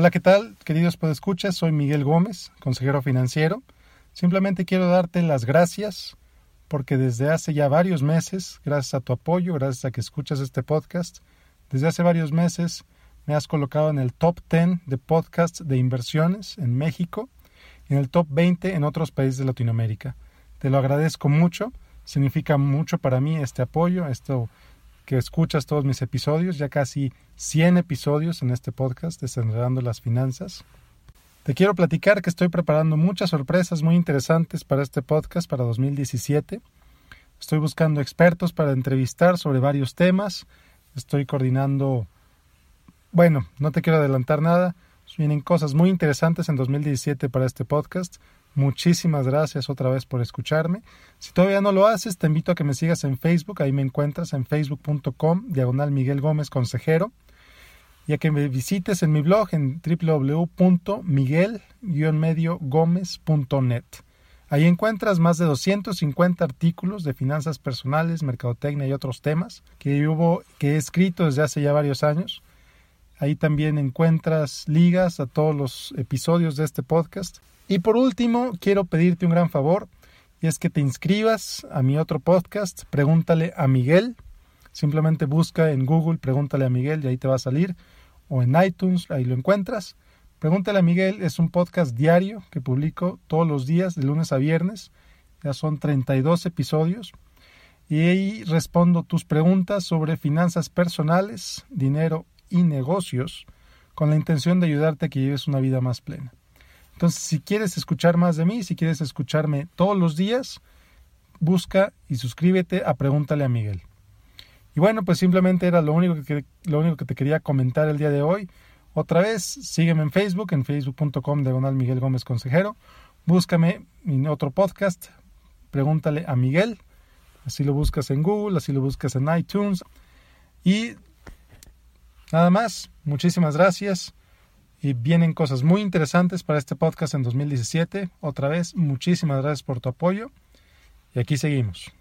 Hola, ¿qué tal? Queridos podescuchas, soy Miguel Gómez, consejero financiero. Simplemente quiero darte las gracias porque desde hace ya varios meses, gracias a tu apoyo, gracias a que escuchas este podcast, desde hace varios meses me has colocado en el top 10 de podcasts de inversiones en México y en el top 20 en otros países de Latinoamérica. Te lo agradezco mucho, significa mucho para mí este apoyo, esto que escuchas todos mis episodios, ya casi 100 episodios en este podcast Desenredando las Finanzas. Te quiero platicar que estoy preparando muchas sorpresas muy interesantes para este podcast para 2017. Estoy buscando expertos para entrevistar sobre varios temas. Estoy coordinando... Bueno, no te quiero adelantar nada. Vienen cosas muy interesantes en 2017 para este podcast. Muchísimas gracias otra vez por escucharme. Si todavía no lo haces, te invito a que me sigas en Facebook. Ahí me encuentras en facebook.com, diagonal Miguel Gómez Consejero. Y a que me visites en mi blog en www.miguel-mediogomez.net. Ahí encuentras más de 250 artículos de finanzas personales, mercadotecnia y otros temas que, hubo, que he escrito desde hace ya varios años. Ahí también encuentras ligas a todos los episodios de este podcast y por último, quiero pedirte un gran favor, y es que te inscribas a mi otro podcast, Pregúntale a Miguel. Simplemente busca en Google, Pregúntale a Miguel, y ahí te va a salir, o en iTunes, ahí lo encuentras. Pregúntale a Miguel es un podcast diario que publico todos los días, de lunes a viernes. Ya son 32 episodios. Y ahí respondo tus preguntas sobre finanzas personales, dinero y negocios, con la intención de ayudarte a que lleves una vida más plena. Entonces, si quieres escuchar más de mí, si quieres escucharme todos los días, busca y suscríbete a Pregúntale a Miguel. Y bueno, pues simplemente era lo único que, lo único que te quería comentar el día de hoy. Otra vez, sígueme en Facebook, en facebook.com diagonal Miguel Gómez Consejero. Búscame en otro podcast, Pregúntale a Miguel. Así lo buscas en Google, así lo buscas en iTunes. Y nada más, muchísimas gracias y vienen cosas muy interesantes para este podcast en 2017. Otra vez, muchísimas gracias por tu apoyo y aquí seguimos.